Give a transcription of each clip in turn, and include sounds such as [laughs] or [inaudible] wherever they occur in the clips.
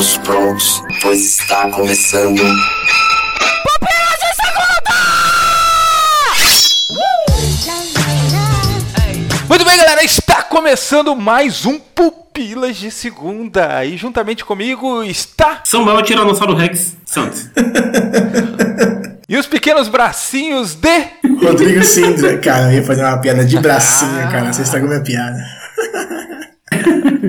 todos prontos, pois está começando. Muito bem, galera, está começando mais um Pupilas de Segunda. E juntamente comigo está. Samuel Tiranossauro Rex Santos. [laughs] E os pequenos bracinhos de. Rodrigo Sindra. Cara, eu ia fazer uma piada de [laughs] bracinho, cara. Você estragou minha piada.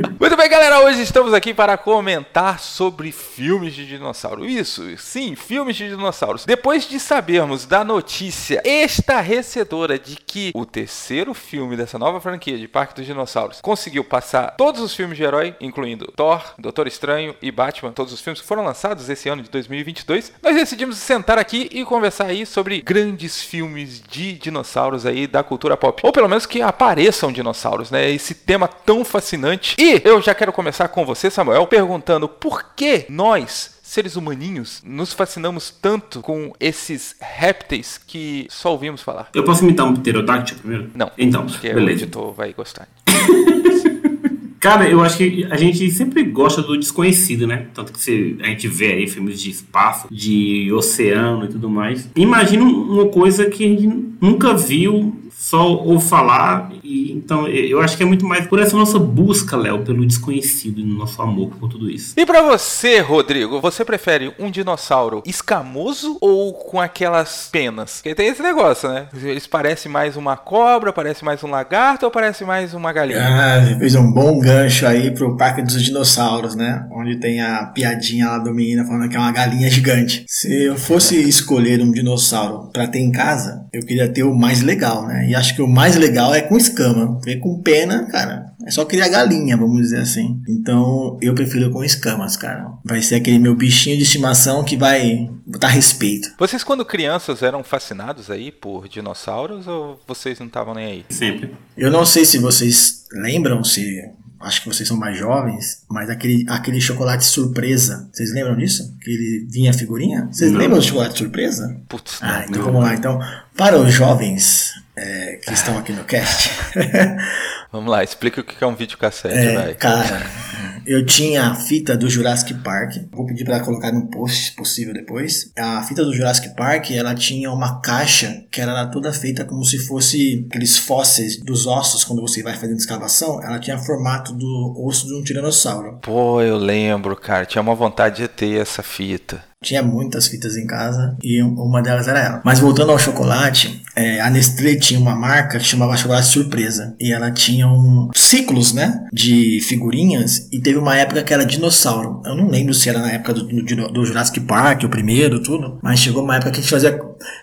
[laughs] Muito bem, galera, hoje estamos aqui para comentar sobre filmes de dinossauro. Isso, sim, filmes de dinossauros. Depois de sabermos da notícia estarrecedora de que o terceiro filme dessa nova franquia de Parque dos Dinossauros conseguiu passar todos os filmes de herói, incluindo Thor, Doutor Estranho e Batman, todos os filmes que foram lançados esse ano de 2022, nós decidimos sentar aqui e conversar aí sobre grandes filmes de dinossauros aí da cultura pop. Ou pelo menos que apareçam dinossauros, né? Esse tema tão fascinante. E eu já quero começar com você, Samuel, perguntando por que nós seres humaninhos nos fascinamos tanto com esses répteis que só ouvimos falar. Eu posso imitar um pterodáctilo primeiro? Não. Então, Porque o beleza. editor vai gostar. [laughs] Cara, eu acho que a gente sempre gosta do desconhecido, né? Tanto que você- a gente vê aí filmes de espaço, de oceano e tudo mais. Imagina uma coisa que a gente nunca viu, só ouve falar. E, então, eu acho que é muito mais por essa nossa busca, Léo, pelo desconhecido e no nosso amor por tudo isso. E pra você, Rodrigo, você prefere um dinossauro escamoso ou com aquelas penas? Porque tem esse negócio, né? Eles parecem mais uma cobra, parece mais um lagarto ou parece mais uma galinha? Ah, fez um bom gancho aí pro Parque dos Dinossauros, né? Onde tem a piadinha lá do menino falando que é uma galinha gigante. Se eu fosse escolher um dinossauro pra ter em casa, eu queria ter o mais legal, né? E acho que o mais legal é com escama. Porque com pena, cara, é só criar galinha, vamos dizer assim. Então, eu prefiro com escamas, cara. Vai ser aquele meu bichinho de estimação que vai botar respeito. Vocês, quando crianças, eram fascinados aí por dinossauros ou vocês não estavam nem aí? Sempre. Eu não sei se vocês lembram, se acho que vocês são mais jovens, mas aquele, aquele chocolate surpresa, vocês lembram disso? Que ele vinha a figurinha? Vocês Não. lembram do chocolate surpresa? Putz, Ah, então não. vamos lá. Então, para os jovens é, que estão aqui no cast, [laughs] vamos lá, explica o que é um videocassete, é, vai. cara, eu tinha a fita do Jurassic Park. Vou pedir para colocar no post, se possível, depois. A fita do Jurassic Park, ela tinha uma caixa que era toda feita como se fosse aqueles fósseis dos ossos, quando você vai fazendo escavação. Ela tinha formato do osso de um tiranossauro. Pô, eu lembro, cara. Tinha uma vontade de ter essa fita. Tinha muitas fitas em casa e uma delas era ela. Mas voltando ao chocolate, é, a Nestlé tinha uma marca que chamava Chocolate Surpresa. E ela tinha um ciclos, né? De figurinhas. E teve uma época que era dinossauro. Eu não lembro se era na época do, do, do Jurassic Park, o primeiro, tudo. Mas chegou uma época que a gente fazia,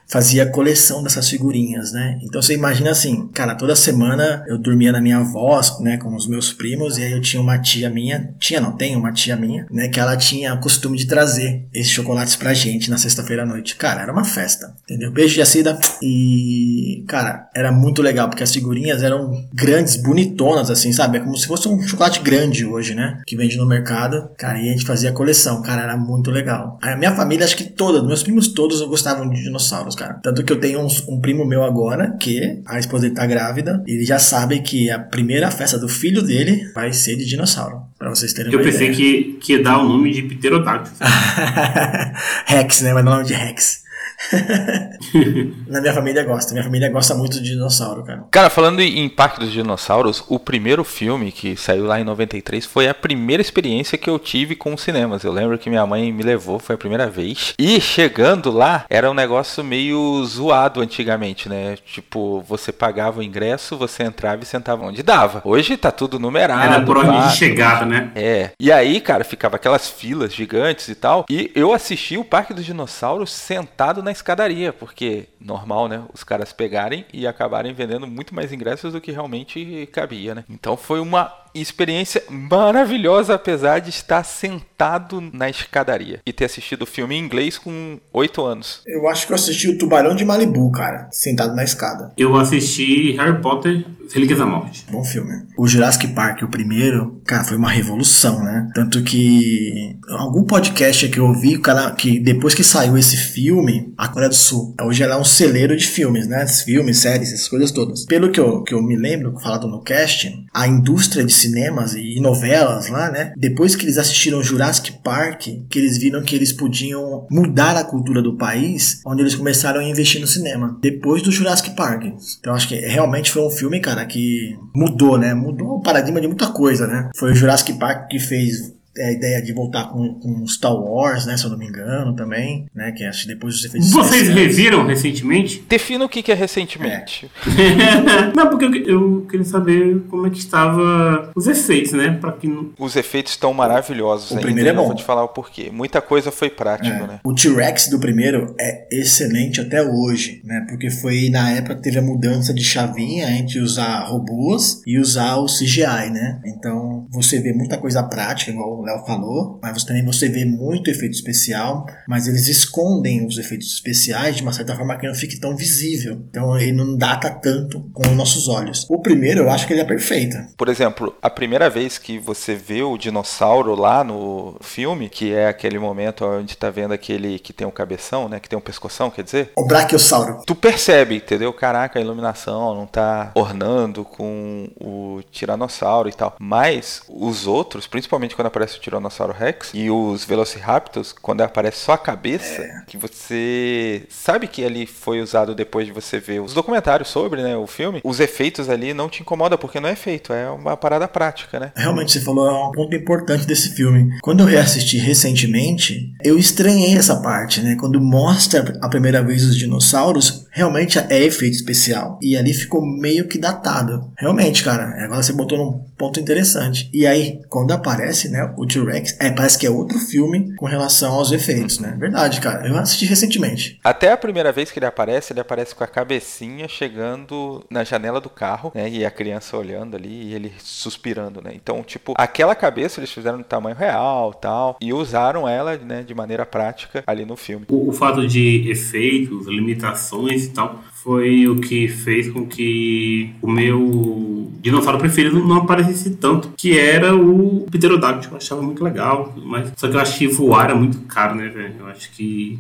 fazia coleção dessas figurinhas, né? Então você imagina assim, cara, toda semana eu dormia na minha avó, né? Com os meus primos. E aí eu tinha uma tia minha. Tinha, não, tem uma tia minha, né? Que ela tinha o costume de trazer esses chocolates pra gente na sexta-feira à noite. Cara, era uma festa, entendeu? Beijo de Acida. E, cara, era muito legal, porque as figurinhas eram grandes, bonitonas, assim, sabe? É como se fosse um chocolate grande hoje, né? Que vende no mercado. Cara, e a gente fazia coleção. Cara, era muito legal. A minha família, acho que toda, meus primos todos gostavam de cara. Tanto que eu tenho uns- um, primo meu agora, que a esposa dele tá grávida. E ele já sabe que a primeira festa do filho dele vai ser de dinossauro. Pra vocês terem Eu pensei ideia. que, que ia dar o nome de pterodáctilo. [laughs] Rex, né? Vai dar o nome de Rex. [laughs] Na minha família gosta. Minha família gosta muito de dinossauro, cara. Cara, falando em Parque dos Dinossauros, o primeiro filme que saiu lá em 93 foi a primeira experiência que eu tive com os cinemas. Eu lembro que minha mãe me levou, foi a primeira vez. E chegando lá, era um negócio meio zoado antigamente, né? Tipo, você pagava o ingresso, você entrava e sentava onde dava. Hoje tá tudo numerado. Era por ordem pá, de chegada, né? é. E aí, cara, ficava aquelas filas gigantes e tal. E eu assisti o Parque dos Dinossauros sentado na escadaria, porque normal, né? Os caras pegarem e acabarem vendendo muito mais ingressos do que realmente cabia, né? Então foi uma experiência maravilhosa, apesar de estar sentado na escadaria e ter assistido o filme em inglês com 8 anos. Eu acho que eu assisti o Tubarão de Malibu, cara, sentado na escada. Eu assisti Harry Potter, Relíquias da Morte. Bom filme. O Jurassic Park, o primeiro, cara, foi uma revolução, né? Tanto que algum podcast que eu ouvi, cara, que depois que saiu esse filme, a Coreia do Sul, hoje ela é um celeiro de filmes, né? Filmes, séries, essas coisas todas. Pelo que eu, que eu me lembro, falado no cast, a indústria de cinemas e novelas lá, né? Depois que eles assistiram Jurassic Park, que eles viram que eles podiam mudar a cultura do país, onde eles começaram a investir no cinema. Depois do Jurassic Park. Então acho que realmente foi um filme, cara, que mudou, né? Mudou o paradigma de muita coisa, né? Foi o Jurassic Park que fez a ideia de voltar com, com Star Wars, né? Se eu não me engano, também, né? Que acho que depois dos efeitos Vocês reviram recentemente? Defina o que que é recentemente. [laughs] não, porque eu, eu queria saber como é que estava os efeitos, né? Pra que não... Os efeitos estão maravilhosos O ainda. primeiro é eu bom. vou te falar o porquê. Muita coisa foi prático, É. né? O T-Rex do primeiro é excelente até hoje, né? Porque foi na época que teve a mudança de chavinha entre usar robôs e usar o CGI, né? Então você vê muita coisa prática, igual Léo falou, mas você também você vê muito efeito especial, mas eles escondem os efeitos especiais de uma certa forma que não fique tão visível. Então ele não data tanto com os nossos olhos. O primeiro eu acho que ele é perfeito. Por exemplo, a primeira vez que você vê o dinossauro lá no filme, que é aquele momento onde tá vendo aquele que tem um cabeção, né? Que tem um pescoção, quer dizer? O Brachiosauro. Tu percebe, entendeu? Caraca, a iluminação não tá ornando com o tiranossauro e tal. Mas os outros, principalmente quando aparece o tiranossauro Rex e os Velociraptors, quando aparece só a cabeça, que você sabe que ali foi usado depois de você ver os documentários sobre, né, o filme, os efeitos ali não te incomodam porque não é efeito, é uma parada prática, né? Realmente, você falou é um ponto importante desse filme. Quando eu reassisti recentemente, eu estranhei essa parte, né? Quando mostra a primeira vez os dinossauros, realmente é efeito especial. E ali ficou meio que datado. Realmente, cara, agora você botou num ponto interessante. E aí, quando aparece, né, o T-Rex, é, parece que é outro filme com relação aos efeitos, né? Verdade, cara. Eu assisti recentemente. Até a primeira vez que ele aparece, ele aparece com a cabecinha chegando na janela do carro, né? E a criança olhando ali e ele suspirando, né? Então, tipo, aquela cabeça eles fizeram no tamanho real, tal, e usaram ela, né, de maneira prática ali no filme. O, o fato de efeitos, limitações e tal, foi o que fez com que o meu dinossauro preferido não aparecesse tanto, que era o Pterodáctilo. Eu achava muito legal, mas só que eu que voar era muito caro, né, velho? Eu acho que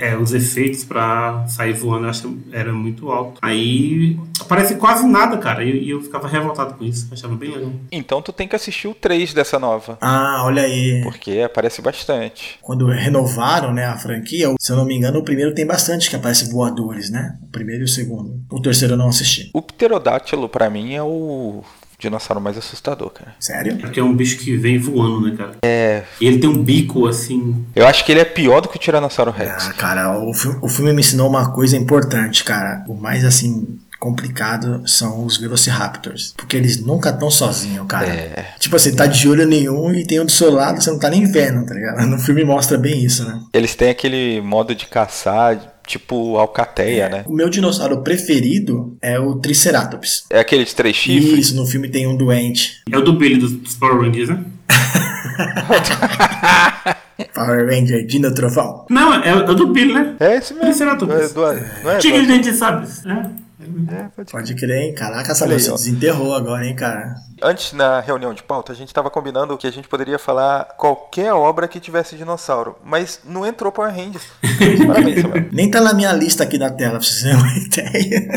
é, é, os efeitos pra sair voando eu acho era muito alto. Aí aparece quase nada, cara, e e eu ficava revoltado com isso. Eu achava bem legal. Então tu tem que assistir o 3 dessa nova, Ah, olha aí. porque aparece bastante. Quando renovaram, né, a franquia, se eu não me engano, o primeiro tem bastante que aparece voadores, né? O primeiro e o segundo. O terceiro eu não assisti. O pterodátilo pra mim é o dinossauro mais assustador, cara. Sério? Porque é um bicho que vem voando, né, cara? É. E ele tem um bico assim. Eu acho que ele é pior do que o tiranossauro Rex. Ah, cara, o, fi- o filme me ensinou uma coisa importante, cara. O mais assim complicado são os Velociraptors, porque eles nunca estão sozinhos, cara. É. Tipo assim, tá de olho nenhum e tem um do seu lado, você não tá nem vendo, tá ligado? No filme mostra bem isso, né? Eles têm aquele modo de caçar, tipo alcateia, né? O meu dinossauro preferido é o Triceratops. É aquele de três chifres. Isso, no filme tem um doente. É o do Billy dos, Power Rangers, né? [laughs] Power Ranger, Dino Trovão. Não, é, é o do Billy, né? É esse mesmo. Triceratops. É, do- não é, Tigre de dente de sabres. É. é, pode Pode crer, hein? Caraca, essa aí, você ó. desenterrou agora, hein, cara? Antes, na reunião de pauta, a gente estava combinando que a gente poderia falar qualquer obra que tivesse dinossauro, mas não entrou Power Rangers. [laughs] Parabéns, Samuel. Nem tá na minha lista aqui da tela, pra vocês terem uma [laughs] ideia.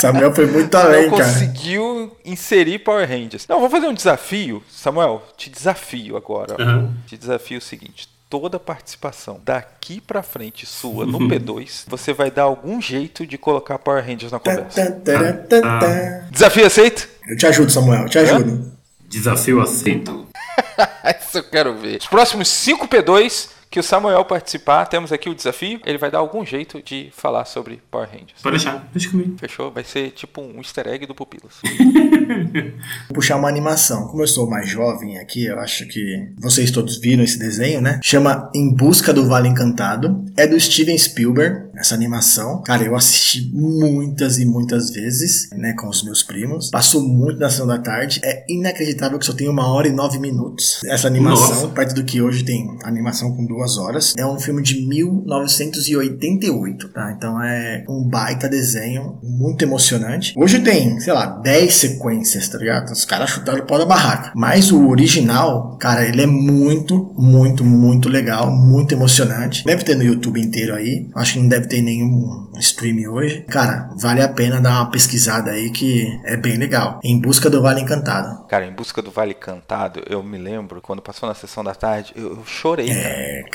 Samuel foi muito além, Não cara. conseguiu inserir Power Rangers. Não, vou fazer um desafio. Samuel, te desafio agora. Aham. Te desafio o seguinte. Toda participação daqui pra frente sua no P2, você vai dar algum jeito de colocar Power Rangers na Tá, conversa. tá, tá, tá, tá. Desafio aceito? Eu te ajudo, Samuel, eu te ajudo. Desafio aceito. [laughs] Isso eu quero ver. Os próximos 5 P2 que o Samuel participar, temos aqui o desafio. Ele vai dar algum jeito de falar sobre Power Rangers. Pode deixar, deixa comigo. Fechou? Vai ser tipo um easter egg do Pupilas. [laughs] Vou puxar uma animação. Como eu sou mais jovem aqui, eu acho que vocês todos viram esse desenho, né? Chama Em Busca do Vale Encantado. É do Steven Spielberg, essa animação. Cara, eu assisti muitas e muitas vezes, né, com os meus primos. Passou muito na sessão da tarde. É inacreditável que só tem uma hora e nove minutos. Essa animação, Nossa. perto do que hoje tem animação com duas horas. É um filme de 1988, tá? Então é um baita desenho, muito emocionante. Hoje tem, sei lá, 10 sequências, tá ligado? Os caras chutaram o pau da barraca. Mas o original, cara, ele é muito, muito, muito legal, muito emocionante. Deve ter no YouTube inteiro aí. Acho que não deve ter nenhum stream hoje. Cara, vale a pena dar uma pesquisada aí que é bem legal. Em Busca do Vale Encantado. Cara, Em Busca do Vale Encantado, eu me lembro, quando passou na sessão da tarde, eu, eu chorei. É, cara,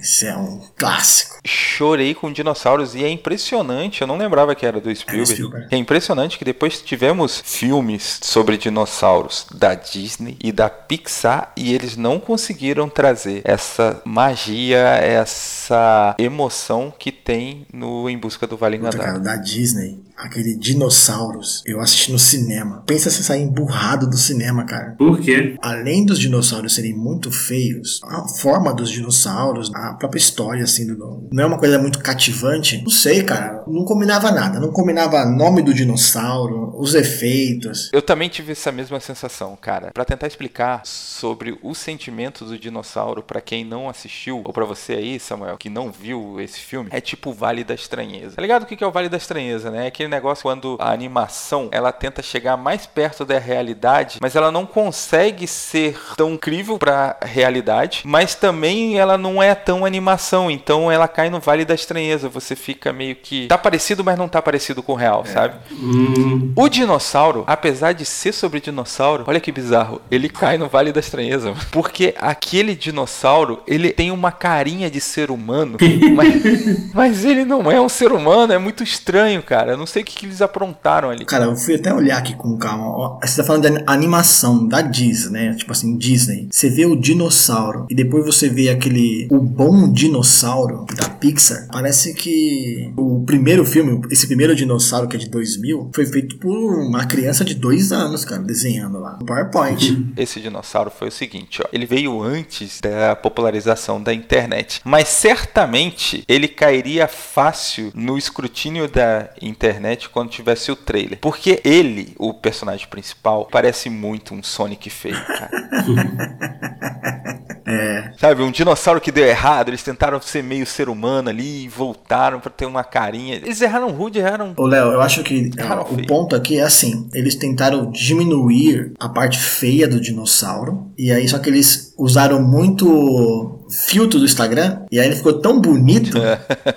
esse é um clássico. Chorei com dinossauros e é impressionante, eu não lembrava que era do Spielberg. Spielberg. É impressionante que depois tivemos filmes sobre dinossauros da Disney e da Pixar e eles não conseguiram trazer essa magia, essa emoção que tem no Em Busca do Vale Puta, cara, da Disney, aquele dinossauros, eu assisti no cinema. Pensa se sair emburrado do cinema, cara. Por quê? Além dos dinossauros serem muito feios, a forma dos dinossauros, a própria história, assim, do- não é uma coisa muito cativante. Não sei, cara. Não combinava nada. Não combinava nome do dinossauro, os efeitos. Eu também tive essa mesma sensação, cara. Pra tentar explicar sobre os sentimentos do dinossauro pra quem não assistiu, ou pra você aí, Samuel, que não viu esse filme, é tipo o Vale da Estranheza. Tá ligado o que que é o Vale da Estranheza, né? É aquele negócio quando a animação ela tenta chegar mais perto da realidade, mas ela não consegue ser tão incrível pra realidade, mas também ela não é tão animação, então ela cai no Vale da Estranheza. Você fica meio que tá parecido, mas não tá parecido com o real, sabe? Hum, O dinossauro, apesar de ser sobre dinossauro, olha que bizarro, ele cai no Vale da Estranheza. Porque aquele dinossauro, ele tem uma carinha de ser humano, [laughs] mas, mas ele não é um ser humano, é muito estranho, cara. Eu não sei o que, que eles aprontaram ali. Cara, eu fui até olhar aqui com calma. Você tá falando de animação da Disney, né? Tipo assim, Disney. Você vê o dinossauro e depois você vê aquele. O bom dinossauro da Pixar. Parece que o primeiro filme, esse primeiro dinossauro que é de 2000, foi feito por uma criança de dois anos, cara, desenhando lá. No PowerPoint. [laughs] Esse dinossauro foi o seguinte, ó. Ele veio antes da popularização da internet, mas certamente ele cairia fácil no escrutínio da internet quando tivesse o trailer, porque ele, o personagem principal, parece muito um Sonic feio, cara. [laughs] É. Sabe, um dinossauro que deu errado, eles tentaram ser meio ser humano ali e voltaram pra ter uma carinha. Eles erraram rude, erraram. Ô, Léo, eu acho que Cara, o feio. ponto aqui é assim: eles tentaram diminuir a parte feia do dinossauro, e aí só que eles usaram muito filtro do Instagram, e aí ele ficou tão bonito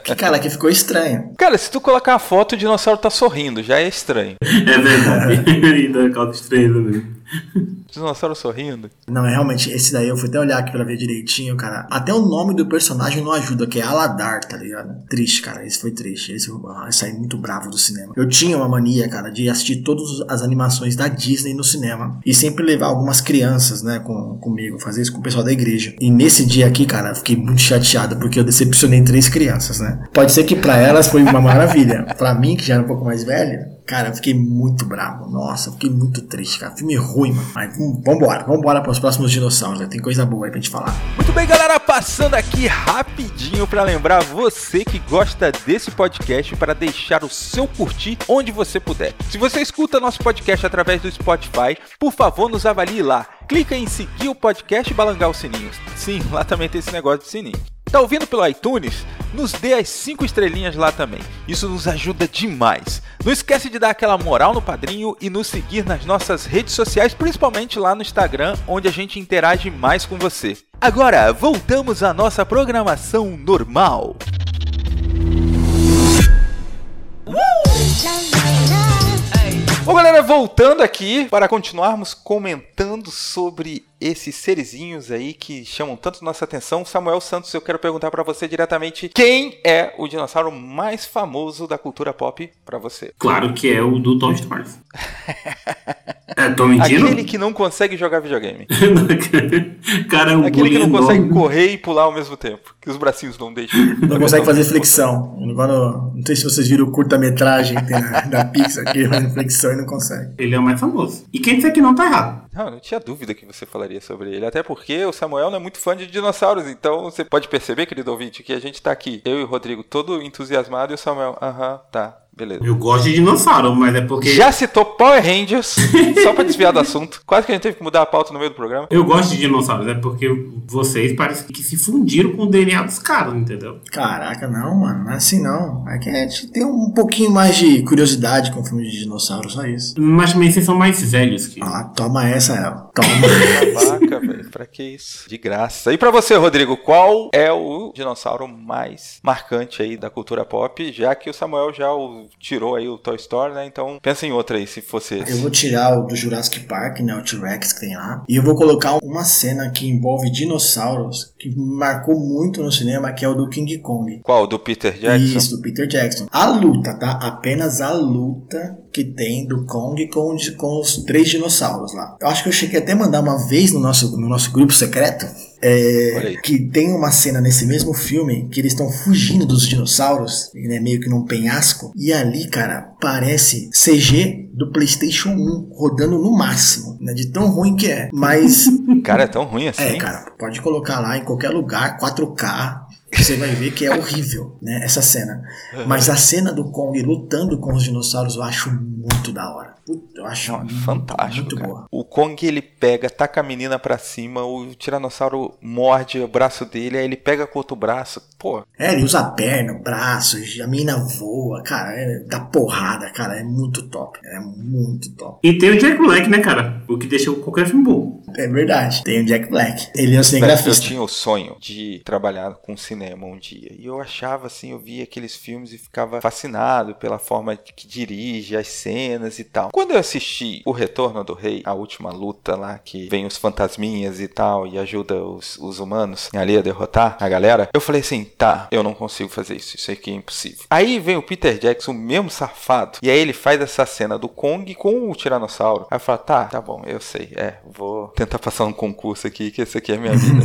que, cara, que ficou estranho. Cara, se tu colocar a foto, o dinossauro tá sorrindo, já é estranho. é verdade. [laughs] e da calda estranha mesmo. Dinossauro sorrindo. Não, é realmente, esse daí eu fui até olhar aqui pra ver direitinho, cara. Até o nome do personagem não ajuda, que é Aladar, tá ligado? Triste, cara. Esse foi triste. Esse eu ah, eu saí muito bravo do cinema. Eu tinha uma mania, cara, de assistir todas as animações da Disney no cinema. E sempre levar algumas crianças, né, com, comigo. Fazer isso com o pessoal da igreja. E nesse dia aqui, cara, eu fiquei muito chateado, porque eu decepcionei três crianças, né? Pode ser que pra elas foi uma maravilha. [laughs] pra mim, que já era um pouco mais velho, Cara, eu fiquei muito bravo. Nossa, eu fiquei muito triste, cara. Filme ruim, mano. Vambora, vambora pros próximos dinossauros. né? Tem coisa boa aí pra gente falar. Muito bem, galera, passando aqui rapidinho para lembrar você que gosta desse podcast para deixar o seu curtir onde você puder. Se você escuta nosso podcast através do Spotify, por favor, nos avalie lá. Clica em seguir o podcast e balangar o sininho. Sim, lá também tem esse negócio de sininho. Tá ouvindo pelo iTunes? Nos dê as 5 estrelinhas lá também. Isso nos ajuda demais. Não esquece de dar aquela moral no padrinho e nos seguir nas nossas redes sociais, principalmente lá no Instagram, onde a gente interage mais com você. Agora, voltamos à nossa programação normal. Bom, galera, voltando aqui para continuarmos comentando sobre esses serizinhos aí que chamam tanto nossa atenção. Samuel Santos, eu quero perguntar para você diretamente quem é o dinossauro mais famoso da cultura pop para você? Claro que é o do Toy Story. [laughs] É, tô mentindo? Aquele que não consegue jogar videogame. [laughs] Cara, é um Aquele que não consegue enorme. correr e pular ao mesmo tempo. Que os bracinhos não deixam. Não consegue fazer flexão. Agora, não sei se vocês viram o curta-metragem da Pixar, que ele faz flexão e não consegue. Ele é o mais famoso. E quem disser que não tá errado. Não, eu não tinha dúvida que você falaria sobre ele. Até porque o Samuel não é muito fã de dinossauros. Então você pode perceber, querido ouvinte, que a gente tá aqui, eu e o Rodrigo, todo entusiasmado, e o Samuel, aham, tá. Beleza. Eu gosto de dinossauro, mas é porque. Já citou Power Rangers, só pra desviar do assunto. Quase que a gente teve que mudar a pauta no meio do programa. Eu gosto de dinossauros, é porque vocês parecem que se fundiram com o DNA dos caras, entendeu? Caraca, não, mano. Não é assim não. É que a gente tem um pouquinho mais de curiosidade com filmes de dinossauro, só isso. Mas também vocês são mais velhos que. Ah, toma essa, El. Toma. Babaca, velho. Pra que isso? De graça. E pra você, Rodrigo, qual é o dinossauro mais marcante aí da cultura pop? Já que o Samuel já o tirou aí o Toy Story, né? Então pensa em outra aí, se fosse Eu esse. vou tirar o do Jurassic Park, né? O T-Rex que tem lá. E eu vou colocar uma cena que envolve dinossauros que marcou muito no cinema, que é o do King Kong. Qual? Do Peter Jackson? Isso, do Peter Jackson. A luta, tá? Apenas a luta que tem do Kong com, os- com os três dinossauros lá. Eu acho que eu cheguei até a mandar uma vez no nosso, no nosso grupo secreto. é, que tem uma cena nesse mesmo filme que eles estão fugindo dos dinossauros, né, meio que num penhasco, e ali, cara, parece CG do PlayStation 1 rodando no máximo, né, de tão ruim que é. Mas [laughs] Cara, é tão ruim assim? é, cara, pode colocar lá em qualquer lugar, 4K, você vai ver que é horrível, né, essa cena. Mas a cena do Kong lutando com os dinossauros eu acho muito da hora. Puta, eu acho Não, muito, fantástico, muito cara. boa. O Kong ele pega, taca a menina pra cima, o Tiranossauro morde o braço dele, aí ele pega com o outro braço. Pô, É, ele usa a perna, o braço, a mina voa, cara, é, dá porrada, cara, é muito top, é muito top. E tem o Jack Black, né, cara? O que deixou qualquer filme bom. É verdade, tem o Jack Black, ele é o eu cinegrafista. tinha o sonho de trabalhar com cinema um dia. E eu achava assim, eu via aqueles filmes e ficava fascinado pela forma que dirige as cenas e tal. Quando eu assisti O Retorno do Rei, a última luta lá, que vem os fantasminhas e tal, e ajuda os, os humanos ali a derrotar a galera, eu falei assim, tá, eu não consigo fazer isso, isso aqui é impossível. Aí vem o Peter Jackson, o mesmo safado, e aí ele faz essa cena do Kong com o Tiranossauro. Aí eu falo, tá, tá bom, eu sei, é, vou tentar passar um concurso aqui, que esse aqui é a minha vida.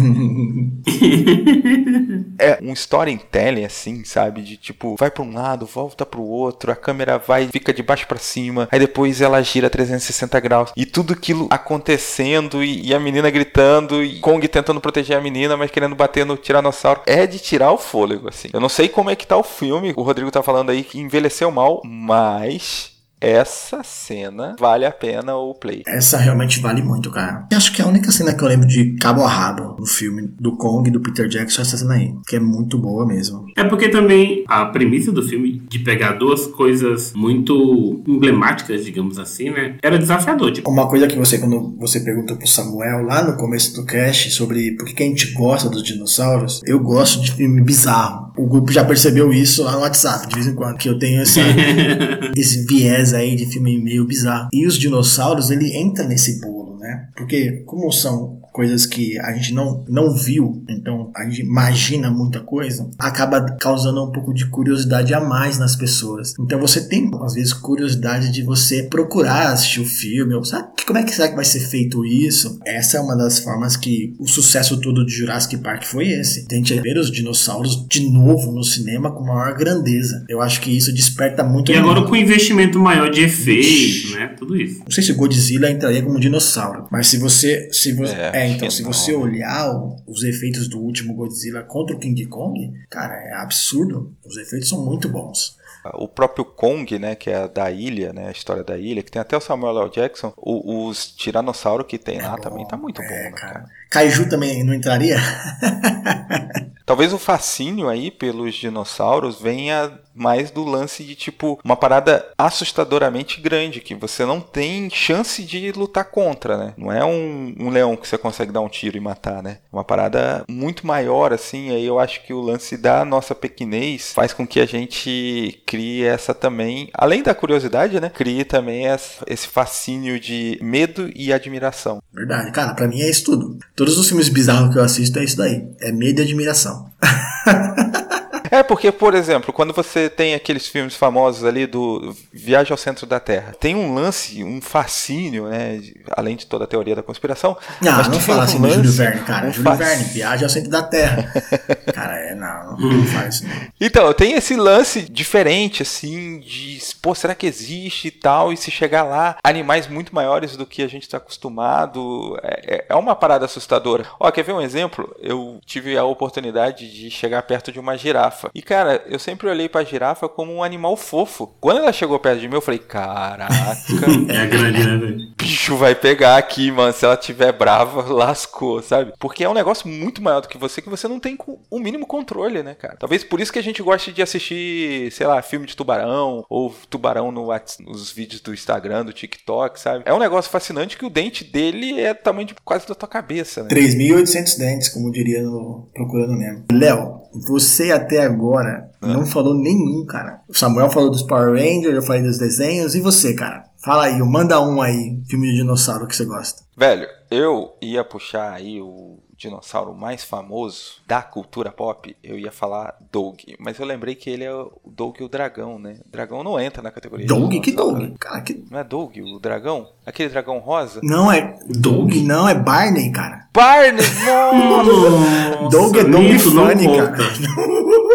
[laughs] é um storytelling assim, sabe? De tipo, vai pra um lado, volta pro outro, a câmera vai, fica de baixo pra cima, aí depois ela gira 360 graus. E tudo aquilo acontecendo e, e a menina gritando e Kong tentando proteger a menina, mas querendo bater no tiranossauro. É de tirar o fôlego, assim. Eu não sei como é que tá o filme, o Rodrigo tá falando aí que envelheceu mal, mas essa cena vale a pena o play. Essa realmente vale muito, cara. Eu acho que é a única cena que eu lembro de cabo a rabo no filme do Kong e do Peter Jackson é essa cena aí, que é muito boa mesmo. É porque também a premissa do filme de pegar duas coisas muito emblemáticas, digamos assim, né? Era desafiador. Tipo, Uma coisa que você, quando você perguntou pro Samuel lá no começo do cast sobre por que, que a gente gosta dos dinossauros, eu gosto de filme bizarro. O grupo já percebeu isso lá no WhatsApp, de vez em quando, que eu tenho essa, [laughs] esse viés aí de filme meio bizarro. E os dinossauros, ele entra nesse bolo, né? Porque, como são coisas que a gente não, não viu, então a gente imagina muita coisa, acaba causando um pouco de curiosidade a mais nas pessoas. Então você tem, às vezes, curiosidade de você procurar assistir o filme, ou sabe como é que será que vai ser feito isso? Essa é uma das formas que o sucesso todo de Jurassic Park foi esse. A gente ver os dinossauros de novo no cinema com maior grandeza. Eu acho que isso desperta muito. e agora com investimento maior de efeitos, né? Tudo isso. Não sei se o Godzilla entraria como dinossauro, mas se você. Se você É, é, então, que se você olhar os efeitos do último Godzilla contra o King Kong, cara, é absurdo. Os efeitos são muito bons. O próprio Kong, né, que é da ilha, né, a história da ilha, que tem até o Samuel L. Jackson, o- os tiranossauros que tem lá bom, também tá muito é, bom, né, cara. cara? Kaiju também não entraria? [laughs] Talvez o fascínio aí pelos dinossauros venha mais do lance de tipo uma parada assustadoramente grande que você não tem chance de lutar contra, né? Não é um, um leão que você consegue dar um tiro e matar, né? Uma parada muito maior assim. Aí eu acho que o lance da nossa pequenez faz com que a gente crie essa também, além da curiosidade, né? Crie também essa- esse fascínio de medo e admiração. Verdade, cara, pra mim é isso tudo. Todos os filmes bizarros que eu assisto é isso daí. É medo e admiração. [laughs] É porque, por exemplo, quando você tem aqueles filmes famosos ali do Viagem ao Centro da Terra, tem um lance, um fascínio, né? Além de toda a teoria da conspiração. Não, mas não fala um assim do Júlio lance, Verne, cara. um Júlio Verne, viaja ao centro da Terra. [laughs] cara, é, não, não faz isso. não. Então, tem esse lance diferente, assim, de, pô, será que existe e tal? E se chegar lá, animais muito maiores do que a gente está acostumado, é, é- é uma parada assustadora. Ó, quer ver um exemplo? Eu tive a oportunidade de chegar perto de uma girafa. Girafa. E, cara, eu sempre olhei pra girafa como um animal fofo. Quando ela chegou perto de mim, eu falei, caraca, [laughs] É a grande, né, velho? bicho vai pegar aqui, mano. Se ela tiver brava, [laughs] lascou, sabe? Porque é um negócio muito maior do que você, que você não tem o mínimo controle, né, cara? Talvez por isso que a gente goste de assistir, sei lá, filme de tubarão, ou tubarão no nos vídeos do Instagram, do TikTok, sabe? É um negócio fascinante que o dente dele é tamanho de quase da tua cabeça, né? 3.800 dentes, como diria no Procurando Nemo. Léo, você até agora não falou nenhum, cara. O Samuel falou dos Power Rangers, eu falei dos desenhos. E você, cara? Fala aí, manda um aí, filme de dinossauro que você gosta. Velho, eu ia puxar aí o dinossauro mais famoso da cultura pop, eu ia falar Doug, mas eu lembrei que ele é o Doug o dragão, né? O dragão não entra na categoria. Doug? Que Doug? Cara, que... Não é Doug o dragão? Aquele dragão rosa? Não é Doug, não, é Barney, cara. Barney! Nossa! [laughs] Doug é Doug Funny, cara. [laughs]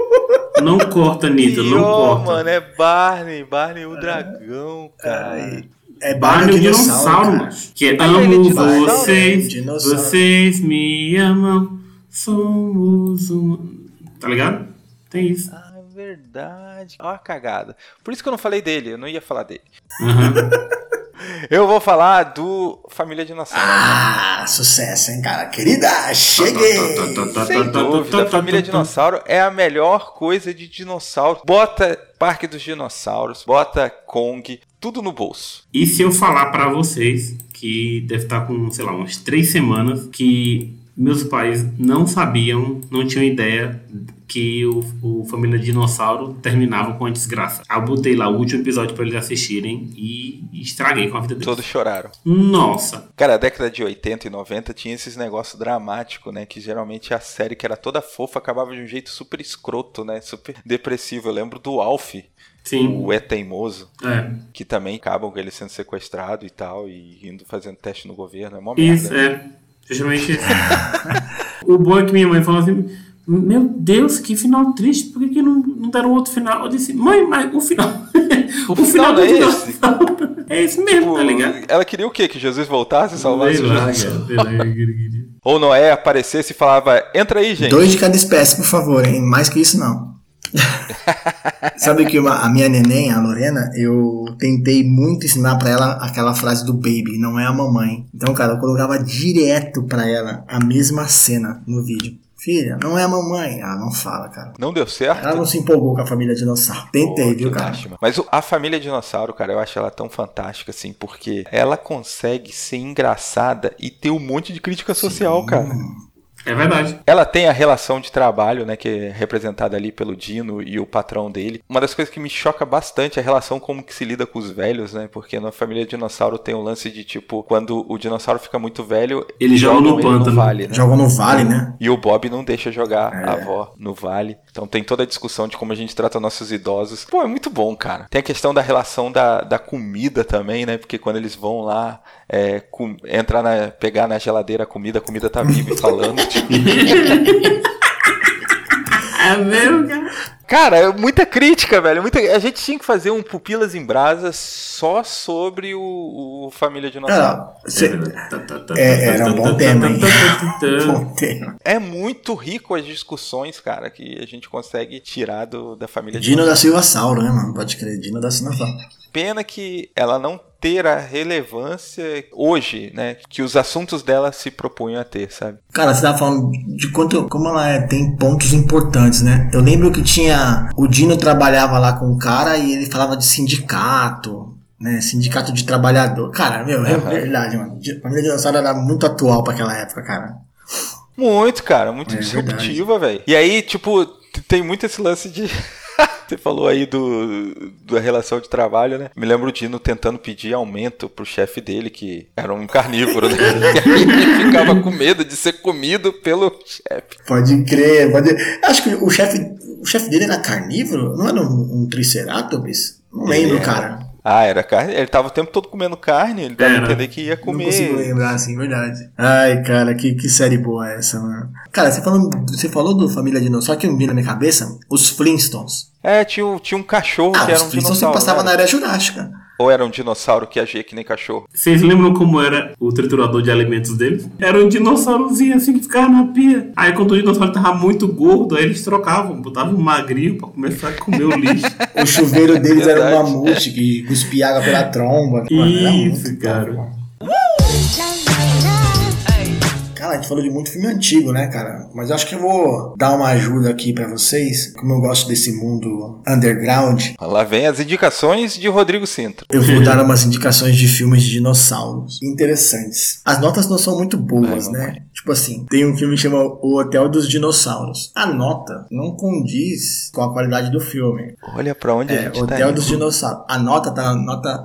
Não corta, Nito, não corta. mano, é Barney, Barney o dragão, cara. É Barney o dinossauro, mano. Que é é amo dinossauro, vocês? Dinossauro. vocês me amam, somos um... Tá ligado? Tem isso. Ah, é verdade. Ó a cagada. Por isso que eu não falei dele, eu não ia falar dele. Aham. [laughs] Eu vou falar do Família Dinossauro. Ah, sucesso, hein, cara. Querida, cheguei. Sem dúvida, família dinossauro é a melhor coisa de dinossauro. Bota Parque dos Dinossauros, bota Kong, tudo no bolso. E se eu falar pra vocês que deve estar com, sei lá, umas três semanas que meus pais não sabiam, não tinham ideia que o, o Família Dinossauro terminava com a desgraça. Eu botei lá o último episódio pra eles assistirem e estraguei com a vida deles. Todos choraram. Nossa. Cara, a década de 80 e 90 tinha esses negócios dramáticos, né? Que geralmente a série que era toda fofa acabava de um jeito super escroto, né? Super depressivo. Eu lembro do Alf, Sim. o É Teimoso, É. que também acabam com ele sendo sequestrado e tal, e indo fazendo teste no governo. É mó merda. Isso, é. Justamente. [laughs] o bom é que minha mãe falou assim: Meu Deus, que final triste, por que, que não, não deram outro final? Eu disse: Mãe, mas o final. [laughs] O final não é do esse? [laughs] É esse mesmo, Tipo, tá ligado? ela queria o quê? Que Jesus voltasse e salvasse Sei o lá, Jesus? sei lá, Ou Noé aparecesse e falava, entra aí, gente. Dois de cada espécie, por favor, hein? Mais que isso, não. [laughs] Sabe que uma- a minha neném, a Lorena, eu tentei muito ensinar pra ela aquela frase do baby, não é a mamãe. Então, cara, eu colocava direto pra ela a mesma cena no vídeo. Filha, não é a mamãe. Ela não fala, cara. Não deu certo? Ela não se empolgou com a família dinossauro. Tentei, Pô, viu, cara? lástima. Mas a família dinossauro, cara, eu acho ela tão fantástica, assim, porque ela consegue ser engraçada e ter um monte de crítica social, cara. É verdade. Ela tem a relação de trabalho, né, que é representada ali pelo Dino e o patrão dele. Uma das coisas que me choca bastante é a relação como que se lida com os velhos, né? Porque na família dinossauro tem um lance de tipo, quando o dinossauro fica muito velho, Ele joga no pântano. vale, né? Jogou no vale, né? E o Bob não deixa jogar É. a avó no vale. Então tem toda a discussão de como a gente trata nossos idosos. Pô, é muito bom, cara. Tem a questão da relação da, da comida também, né? Porque quando eles vão lá é, com- entrar na. pegar na geladeira a comida, a comida tá viva e falando. [laughs] [laughs] É mesmo, cara? Cara, é muita crítica, velho. Muita... A gente tinha que fazer um Pupilas em Brasas só sobre o, o Família Dinossauro. Ah, cê- É, era um bom tema, hein? [laughs] É. [laughs] Bom tema. É muito rico as discussões, cara, que a gente consegue tirar do, da família Dino da Silva Sauro, né, mano? Pode crer, Dino da Silva Sauro. Pena que ela não ter a relevância hoje, né? Que os assuntos dela se propunham a ter, sabe? Cara, você tava falando de quanto, como ela é- tem pontos importantes, né? Eu lembro que tinha. O Dino trabalhava lá com o cara e ele falava de sindicato, né? Sindicato de trabalhador. Cara, meu, é Aham. verdade, mano. A família dinossauro era muito atual pra aquela época, cara. Muito, cara, muito É disruptiva, velho. E aí, tipo, tem muito esse lance de. [laughs] Você falou aí do, da relação de trabalho, né? Me lembro o Dino tentando pedir aumento pro chefe dele, que era um carnívoro, né? [laughs] E aí ele ficava com medo de ser comido pelo chefe. Pode crer, pode. Acho que o chefe, o chefe dele era carnívoro? Não era um, um triceratops? Não lembro, Ele cara. Ah, era carne. Ele tava o tempo todo comendo carne, ele dava a entender que ia Não consigo comer. lembrar, assim, verdade. Ai, cara, que, que série boa é essa, mano. Cara, você, falando, você falou do Família Dinossauro, que eu vi na minha cabeça, os Flintstones. É, tinha, um- tinha um cachorro Ah, que era os um Flintstones dinossauro. você passava né? na era jurássica. Ou era um dinossauro que agia que nem cachorro? Vocês lembram como era o triturador de alimentos deles? Era um dinossaurozinho assim que ficava na pia. Aí quando o dinossauro tava muito gordo, aí eles trocavam, botavam um magrinho pra começar a comer o [laughs] lixo. O chuveiro deles era um mamute que cuspia água pela tromba. Isso, cara. bom, a gente falou de muito filme antigo, né, cara? Mas acho que eu vou dar uma ajuda aqui pra vocês. Como eu gosto desse mundo underground, Lá vem as indicações de Rodrigo Sintra. eu vou dar [laughs] umas indicações de filmes de dinossauros interessantes. As notas não são muito boas, né? Tipo assim, tem um filme que chama O Hotel dos Dinossauros. A nota não condiz com a qualidade do filme. Olha pra onde a É, gente tá Hotel dos Dinossauros. A nota tá na nota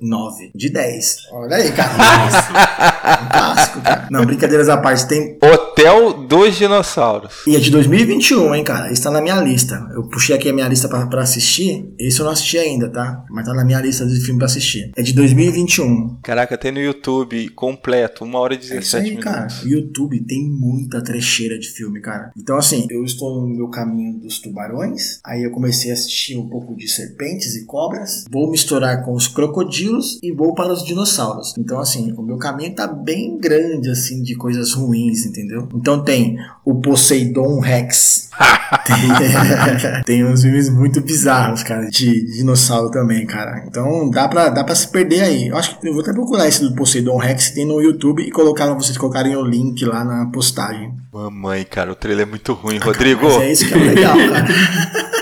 09 de 10. Olha aí, cara. [laughs] um clássico, cara. Não, brincadeiras à parte. Tem. Hotel dos Dinossauros. E é de 2021, hein, cara. Isso tá na minha lista. Eu puxei aqui a minha lista pra, pra assistir. Esse eu não assisti ainda, tá? Mas tá na minha lista de filme pra assistir. É de 2021. Caraca, tem no YouTube completo, 1 hora e É isso 17 aí, minutos. cara. O YouTube tem muita trecheira de filme, cara. Então, assim, eu estou no meu caminho dos tubarões. Aí eu comecei a assistir um pouco de serpentes e cobras. Vou misturar com os crocodilos e vou para os dinossauros. Então, assim, o meu caminho tá bem grande, assim, de coisas ruins, entendeu? Então tem o Poseidon Rex. tem, [laughs] tem uns filmes muito bizarros, cara, de dinossauro também, cara. Então dá pra, dá pra se perder aí. Eu acho que eu vou até procurar esse do Poseidon Rex tem no YouTube e colocar vocês colocarem o link lá na postagem. Mamãe, cara, o trailer é muito ruim. Rodrigo, Mas é isso que é legal, cara. [laughs]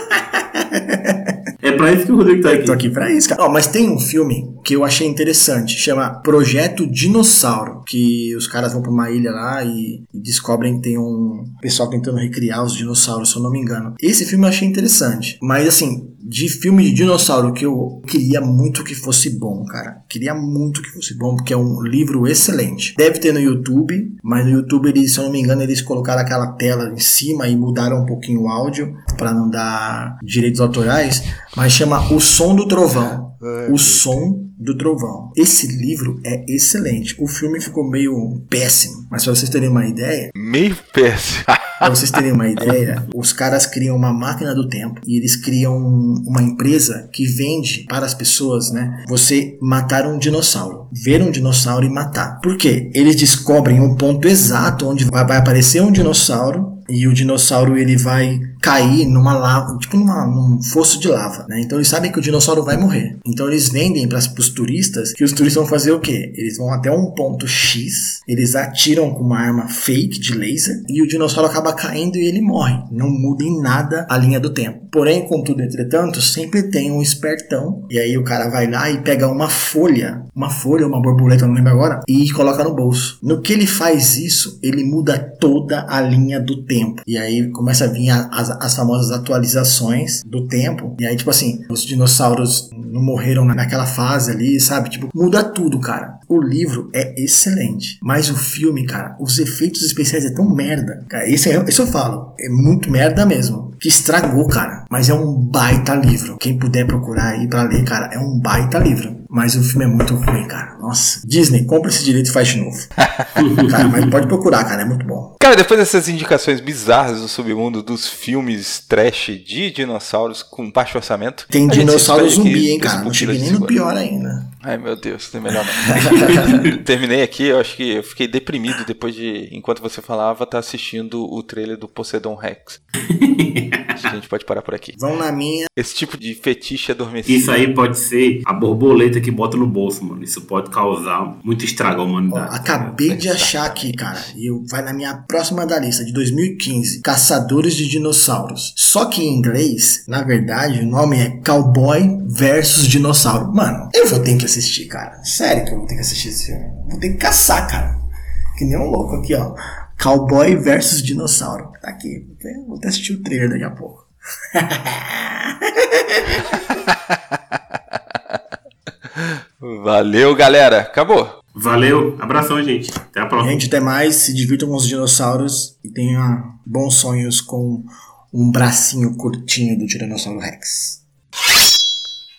Pra isso que o Rodrigo tá aqui. Tô aqui pra isso, cara. Ó, mas tem um filme que eu achei interessante, chama Projeto Dinossauro, que os caras vão pra uma ilha lá e, e descobrem que tem um pessoal tentando recriar os dinossauros, se eu não me engano. Esse filme eu achei interessante, mas assim, de filme de dinossauro que eu queria muito que fosse bom, cara. Queria muito que fosse bom, porque é um livro excelente. Deve ter no YouTube, mas no YouTube, eles, se eu não me engano, eles colocaram aquela tela em cima e mudaram um pouquinho o áudio pra não dar direitos autorais, mas chama O Som do Trovão. O Som do Trovão. Esse livro é excelente. O filme ficou meio péssimo, mas pra vocês terem uma ideia, meio péssimo. [laughs] Pra vocês terem uma ideia, os caras criam uma máquina do tempo e eles criam uma empresa que vende para as pessoas, né? Você matar um dinossauro, ver um dinossauro e matar. Por quê? Eles descobrem o ponto exato onde vai aparecer um dinossauro e o dinossauro ele vai cair numa lava, tipo numa, num fosso de lava, né? Então eles sabem que o dinossauro vai morrer. Então eles vendem para os turistas que os turistas vão fazer o quê? Eles vão até um ponto X, eles atiram com uma arma fake de laser e o dinossauro acaba caindo e ele morre. Não muda em nada a linha do tempo. Porém, contudo, entretanto, sempre tem um espertão e aí o cara vai lá e pega uma folha, uma folha, uma borboleta, não lembro agora, e coloca no bolso. No que ele faz isso, ele muda toda a linha do tempo. E aí começa a vir as, as famosas atualizações do tempo. E aí, tipo assim, os dinossauros não morreram na- naquela fase ali, sabe? Tipo, muda tudo, cara. O livro é excelente. Mas o filme, cara, os efeitos especiais é tão merda. Cara, esse, é, esse eu falo. É muito merda mesmo. Que estragou, cara. Mas é um baita livro. Quem puder procurar aí pra ler, cara, é um baita livro. Mas o filme é muito ruim, cara. Nossa. Disney, compra esse direito e faz de novo. [laughs] cara, mas pode procurar, cara. É muito bom. Cara, depois dessas indicações bizarras do submundo dos filmes trash de dinossauros com baixo orçamento. Tem dinossauro zumbi, hein, cara. Não cheguei nem no pior ainda. Ai meu Deus, tem melhor não. [laughs] Terminei aqui, eu acho que eu fiquei deprimido depois de, enquanto você falava, estar assistindo o trailer do Poseidon Rex. acho [laughs] que a gente pode parar por aqui. Vão na minha. Esse tipo de fetiche adormecido. Isso aí pode ser a borboleta que bota no bolso, mano. Isso pode causar muito estrago à Ó, humanidade. acabei de achar aqui, cara. E eu- vai na minha próxima da lista, de 2015. Caçadores de Dinossauros. Só que em inglês, na verdade, o nome é Cowboy versus Dinossauro. Mano, eu vou ter que assistir, cara. Sério que eu vou ter que assistir esse filme. Vou ter que caçar, cara. Que nem um louco aqui, ó. Cowboy versus Dinossauro. Tá aqui. Vou até assistir o trailer daqui a pouco. [laughs] Valeu, galera. Acabou. Valeu, abração, gente. Até a próxima. Gente, até mais. Se divirtam com os dinossauros e tenha bons sonhos com um bracinho curtinho do Tiranossauro Rex.